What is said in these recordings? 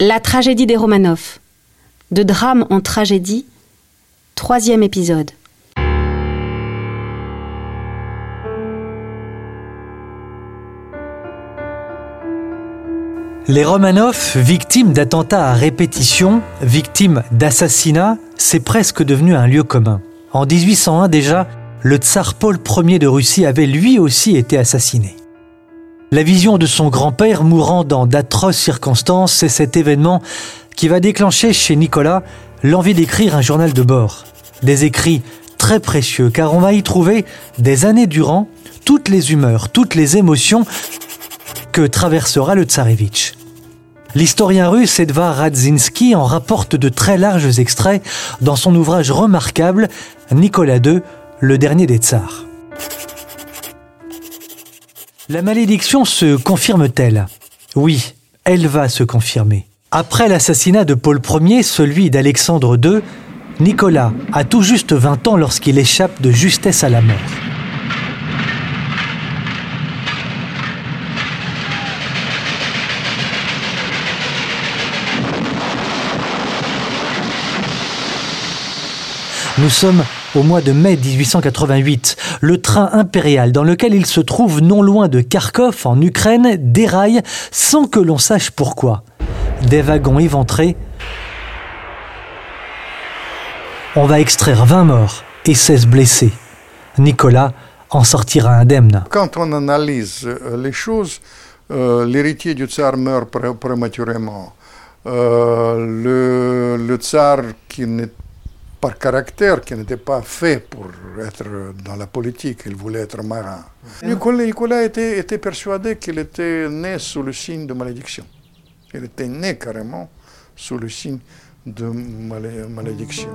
La tragédie des Romanov. De drame en tragédie. Troisième épisode. Les Romanov, victimes d'attentats à répétition, victimes d'assassinats, c'est presque devenu un lieu commun. En 1801 déjà, le tsar Paul Ier de Russie avait lui aussi été assassiné. La vision de son grand-père mourant dans d'atroces circonstances, c'est cet événement qui va déclencher chez Nicolas l'envie d'écrire un journal de bord. Des écrits très précieux, car on va y trouver, des années durant, toutes les humeurs, toutes les émotions que traversera le tsarevitch. L'historien russe Edvard Radzinski en rapporte de très larges extraits dans son ouvrage remarquable Nicolas II, le dernier des tsars. La malédiction se confirme-t-elle Oui, elle va se confirmer. Après l'assassinat de Paul Ier, celui d'Alexandre II, Nicolas a tout juste 20 ans lorsqu'il échappe de justesse à la mort. Nous sommes au mois de mai 1888. Le train impérial dans lequel il se trouve non loin de Kharkov en Ukraine déraille sans que l'on sache pourquoi. Des wagons éventrés. On va extraire 20 morts et 16 blessés. Nicolas en sortira indemne. Quand on analyse euh, les choses, euh, l'héritier du tsar meurt prématurément. Euh, le, tsar qui n'est par caractère qui n'était pas fait pour être dans la politique, il voulait être marin. Nicolas, était, était, persuadé qu'il était né sous le signe de malédiction. Il était né carrément sous le signe de malédiction.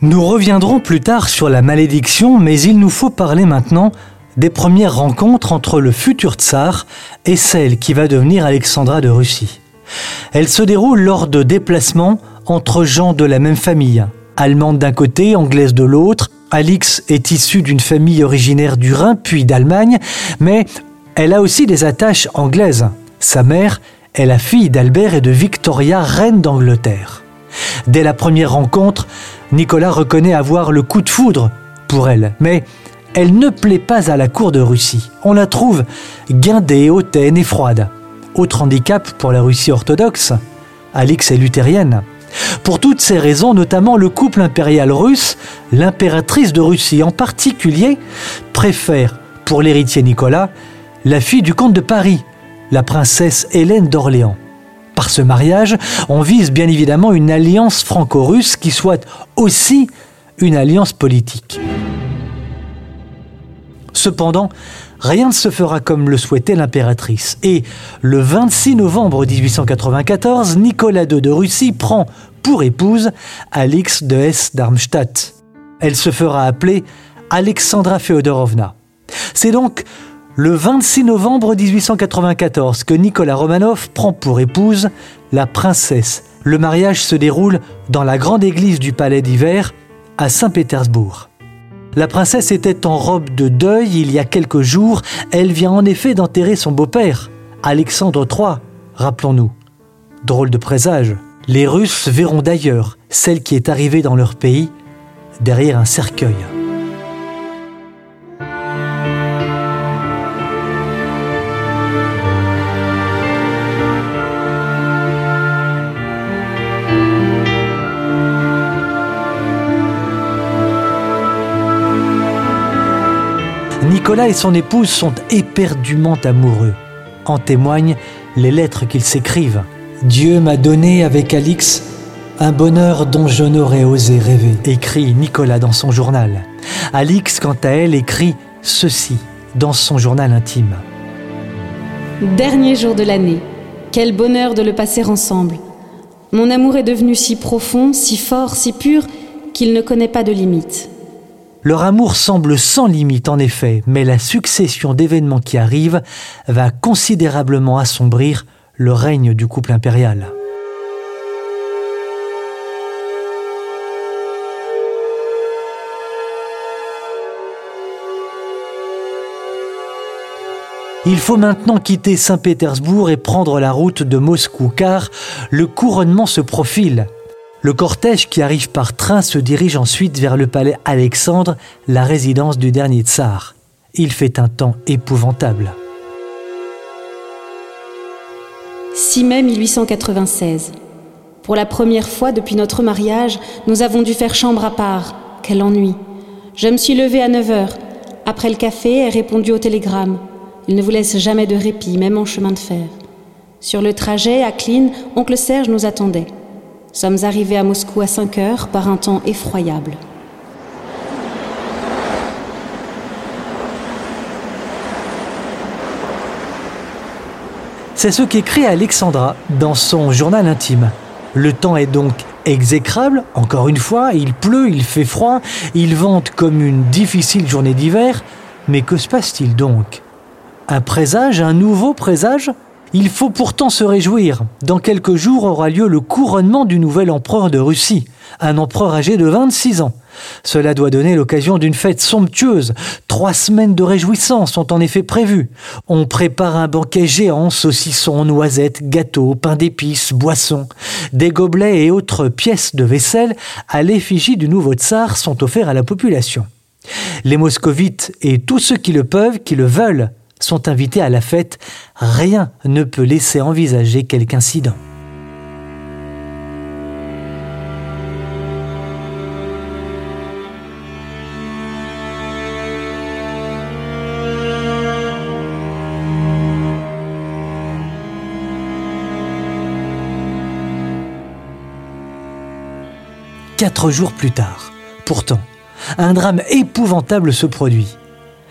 Nous reviendrons plus tard sur la malédiction, mais il nous faut parler maintenant des premières rencontres entre le futur tsar et celle qui va devenir Alexandra de Russie. Elles se déroulent lors de déplacements entre gens de la même famille. Allemande d'un côté, anglaise de l'autre. Alix est issue d'une famille originaire du Rhin puis d'Allemagne, mais elle a aussi des attaches anglaises. Sa mère est la fille d'Albert et de Victoria, reine d'Angleterre. Dès la première rencontre, Nicolas reconnaît avoir le coup de foudre pour elle, mais elle ne plaît pas à la cour de Russie. On la trouve guindée, hautaine et froide. Autre handicap pour la Russie orthodoxe, Alix est luthérienne. Pour toutes ces raisons, notamment le couple impérial russe, l'impératrice de Russie en particulier, préfère, pour l'héritier Nicolas, la fille du comte de Paris, la princesse Hélène d'Orléans. Par ce mariage, on vise bien évidemment une alliance franco-russe qui soit aussi une alliance politique. Cependant, rien ne se fera comme le souhaitait l'impératrice. Et le 26 novembre 1894, Nicolas II de Russie prend pour épouse Alix de Hesse-Darmstadt. Elle se fera appeler Alexandra Féodorovna. C'est donc le 26 novembre 1894 que Nicolas Romanov prend pour épouse la princesse. Le mariage se déroule dans la grande église du palais d'hiver à Saint-Pétersbourg. La princesse était en robe de deuil il y a quelques jours. Elle vient en effet d'enterrer son beau-père, Alexandre III, rappelons-nous. Drôle de présage. Les Russes verront d'ailleurs celle qui est arrivée dans leur pays derrière un cercueil. Nicolas et son épouse sont éperdument amoureux. En témoignent les lettres qu'ils s'écrivent. Dieu m'a donné avec Alix un bonheur dont je n'aurais osé rêver, écrit Nicolas dans son journal. Alix, quant à elle, écrit ceci dans son journal intime. Dernier jour de l'année, quel bonheur de le passer ensemble. Mon amour est devenu si profond, si fort, si pur, qu'il ne connaît pas de limites. Leur amour semble sans limite en effet, mais la succession d'événements qui arrivent va considérablement assombrir le règne du couple impérial. Il faut maintenant quitter Saint-Pétersbourg et prendre la route de Moscou car le couronnement se profile. Le cortège qui arrive par train se dirige ensuite vers le palais Alexandre, la résidence du dernier tsar. Il fait un temps épouvantable. 6 mai 1896. Pour la première fois depuis notre mariage, nous avons dû faire chambre à part. Quel ennui. Je me suis levée à 9 heures. Après le café, et répondu au télégramme. Il ne vous laisse jamais de répit, même en chemin de fer. Sur le trajet à Klin, oncle Serge nous attendait. Sommes arrivés à Moscou à 5 heures par un temps effroyable. C'est ce qu'écrit Alexandra dans son journal intime. Le temps est donc exécrable, encore une fois, il pleut, il fait froid, il vente comme une difficile journée d'hiver, mais que se passe-t-il donc? Un présage, un nouveau présage? Il faut pourtant se réjouir. Dans quelques jours aura lieu le couronnement du nouvel empereur de Russie, un empereur âgé de 26 ans. Cela doit donner l'occasion d'une fête somptueuse. Trois semaines de réjouissance sont en effet prévues. On prépare un banquet géant, saucissons, noisettes, gâteaux, pain d'épices, boissons. Des gobelets et autres pièces de vaisselle à l'effigie du nouveau tsar sont offerts à la population. Les moscovites et tous ceux qui le peuvent, qui le veulent, sont invités à la fête. Rien ne peut laisser envisager quelque incident. quatre jours plus tard. Pourtant, un drame épouvantable se produit.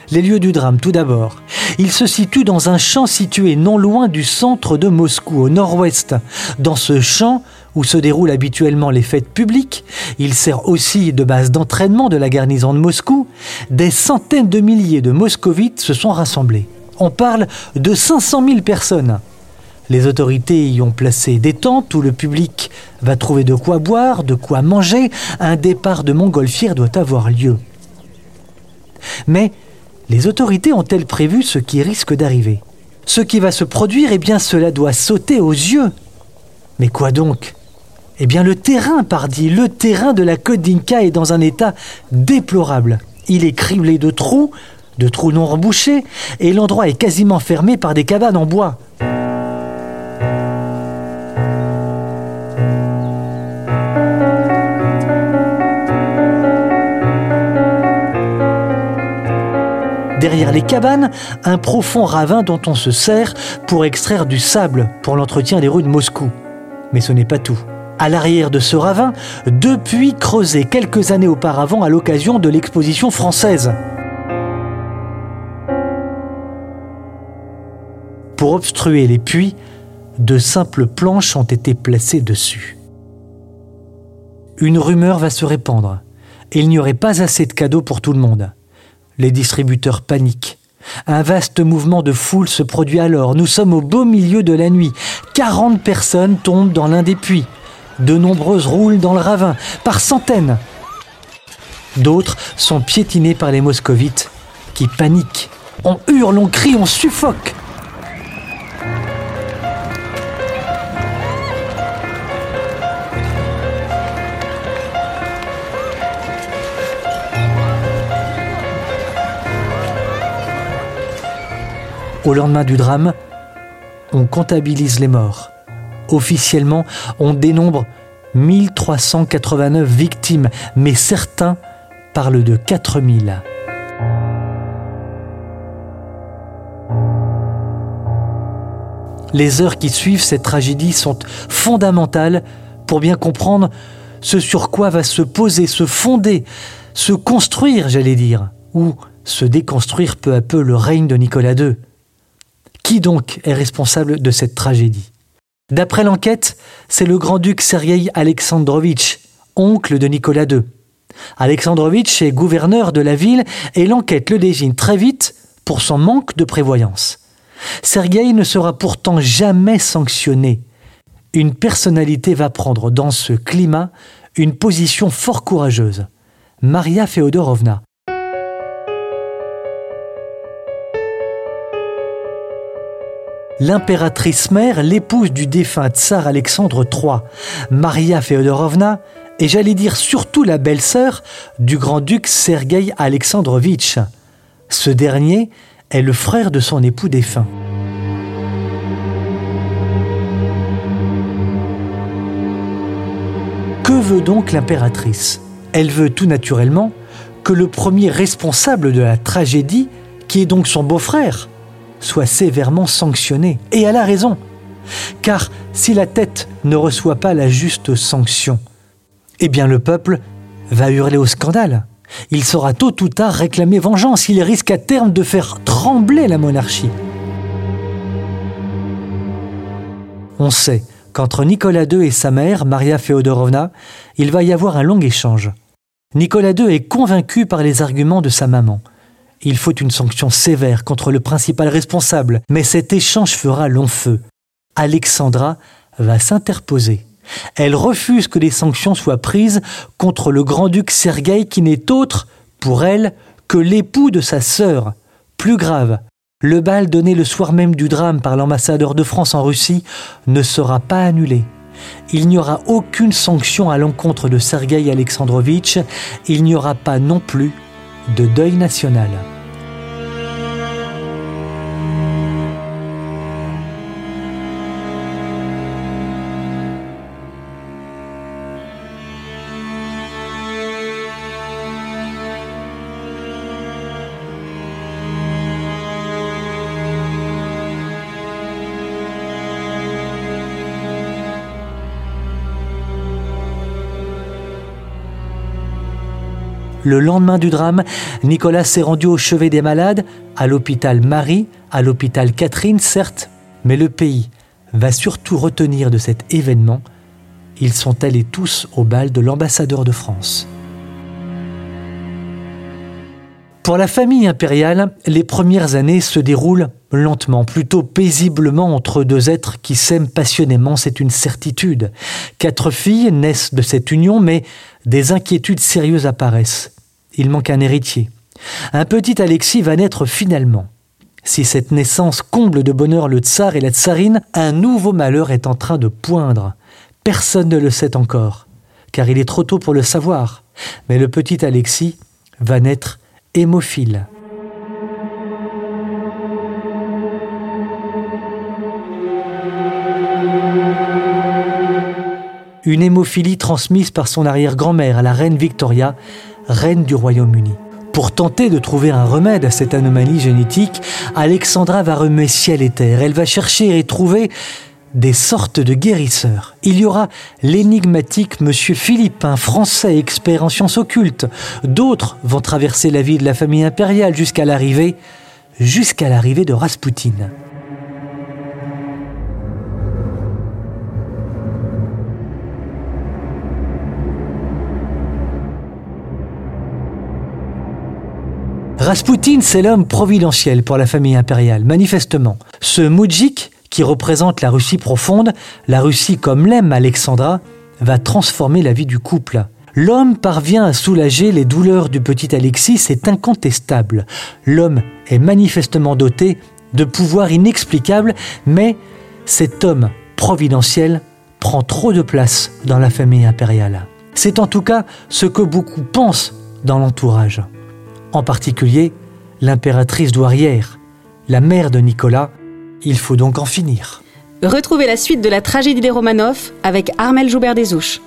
Les lieux du drame, tout d'abord. Il se situe dans un champ situé non loin du centre de Moscou, au nord-ouest. Dans ce champ, où se déroulent habituellement les fêtes publiques, il sert aussi de base d'entraînement de la garnison de Moscou, des centaines de milliers de moscovites se sont rassemblés. On parle de 500 000 personnes. Les autorités y ont placé des tentes où le public va trouver de quoi boire, de quoi manger. Un départ de montgolfière doit avoir lieu. Mais les autorités ont-elles prévu ce qui risque d'arriver? Ce qui va se produire, eh bien cela doit sauter aux yeux. Mais quoi donc? Eh bien le terrain, pardi, le terrain de la côte d'Inca est dans un état déplorable. Il est criblé de trous, de trous non rebouchés, et l'endroit est quasiment fermé par des cabanes en bois. Derrière les cabanes, un profond ravin dont on se sert pour extraire du sable pour l'entretien des rues de Moscou. Mais ce n'est pas tout. À l'arrière de ce ravin, deux puits creusés quelques années auparavant à l'occasion de l'exposition française. Pour obstruer les puits, de simples planches ont été placées dessus. Une rumeur va se répandre. Il n'y aurait pas assez de cadeaux pour tout le monde. Les distributeurs paniquent. Un vaste mouvement de foule se produit alors. Nous sommes au beau milieu de la nuit. 40 personnes tombent dans l'un des puits. De nombreuses roulent dans le ravin, par centaines. D'autres sont piétinées par les moscovites, qui paniquent. On hurle, on crie, on suffoque. Au lendemain du drame, on comptabilise les morts. Officiellement, on dénombre 1389 victimes, mais certains parlent de 4000. Les heures qui suivent cette tragédie sont fondamentales pour bien comprendre ce sur quoi va se poser, se fonder, se construire, j'allais dire, ou se déconstruire peu à peu le règne de Nicolas II. Qui donc est responsable de cette tragédie? D'après l'enquête, c'est le grand-duc Sergei Alexandrovitch, oncle de Nicolas II. Alexandrovitch est gouverneur de la ville et l'enquête le désigne très vite pour son manque de prévoyance. Sergei ne sera pourtant jamais sanctionné. Une personnalité va prendre dans ce climat une position fort courageuse. Maria Feodorovna, l'impératrice mère, l'épouse du défunt tsar Alexandre III, Maria Feodorovna, et j'allais dire surtout la belle-sœur du grand-duc Sergueï Alexandrovitch. Ce dernier est le frère de son époux défunt. Que veut donc l'impératrice? Elle veut tout naturellement que le premier responsable de la tragédie, qui est donc son beau-frère, soit sévèrement sanctionné. Et elle a raison. Car si la tête ne reçoit pas la juste sanction, eh bien le peuple va hurler au scandale. Il saura tôt ou tard réclamer vengeance. Il risque à terme de faire trembler la monarchie. On sait qu'entre Nicolas II et sa mère, Maria Feodorovna, il va y avoir un long échange. Nicolas II est convaincu par les arguments de sa maman. Il faut une sanction sévère contre le principal responsable, mais cet échange fera long feu. Alexandra va s'interposer. Elle refuse que les sanctions soient prises contre le grand-duc Sergueï qui n'est autre, pour elle, que l'époux de sa sœur. Plus grave, le bal donné le soir même du drame par l'ambassadeur de France en Russie ne sera pas annulé. Il n'y aura aucune sanction à l'encontre de Sergueï Alexandrovitch, il n'y aura pas non plus de deuil national. Le lendemain du drame, Nicolas s'est rendu au chevet des malades, à l'hôpital Marie, à l'hôpital Catherine, certes, mais le pays va surtout retenir de cet événement. Ils sont allés tous au bal de l'ambassadeur de France. Pour la famille impériale, les premières années se déroulent lentement, plutôt paisiblement entre deux êtres qui s'aiment passionnément, c'est une certitude. Quatre filles naissent de cette union, mais des inquiétudes sérieuses apparaissent. Il manque un héritier. Un petit Alexis va naître finalement. Si cette naissance comble de bonheur le tsar et la tsarine, un nouveau malheur est en train de poindre. Personne ne le sait encore, car il est trop tôt pour le savoir. Mais le petit Alexis va naître hémophile. Une hémophilie transmise par son arrière-grand-mère à la reine Victoria, reine du Royaume-Uni. Pour tenter de trouver un remède à cette anomalie génétique, Alexandra va remuer ciel et terre. Elle va chercher et trouver des sortes de guérisseurs. Il y aura l'énigmatique Monsieur Philippe, un Français expert en sciences occultes. D'autres vont traverser la vie de la famille impériale jusqu'à l'arrivée, jusqu'à l'arrivée de Raspoutine. Raspoutine, c'est l'homme providentiel pour la famille impériale, manifestement. Ce moujik, qui représente la Russie profonde, la Russie comme l'aime Alexandra, va transformer la vie du couple. L'homme parvient à soulager les douleurs du petit Alexis, c'est incontestable. L'homme est manifestement doté de pouvoirs inexplicables, mais cet homme providentiel prend trop de place dans la famille impériale. C'est en tout cas ce que beaucoup pensent dans l'entourage. En particulier, l'impératrice douairière, la mère de Nicolas, il faut donc en finir. Retrouvez la suite de la tragédie des Romanov avec Armel Joubert-Desouches.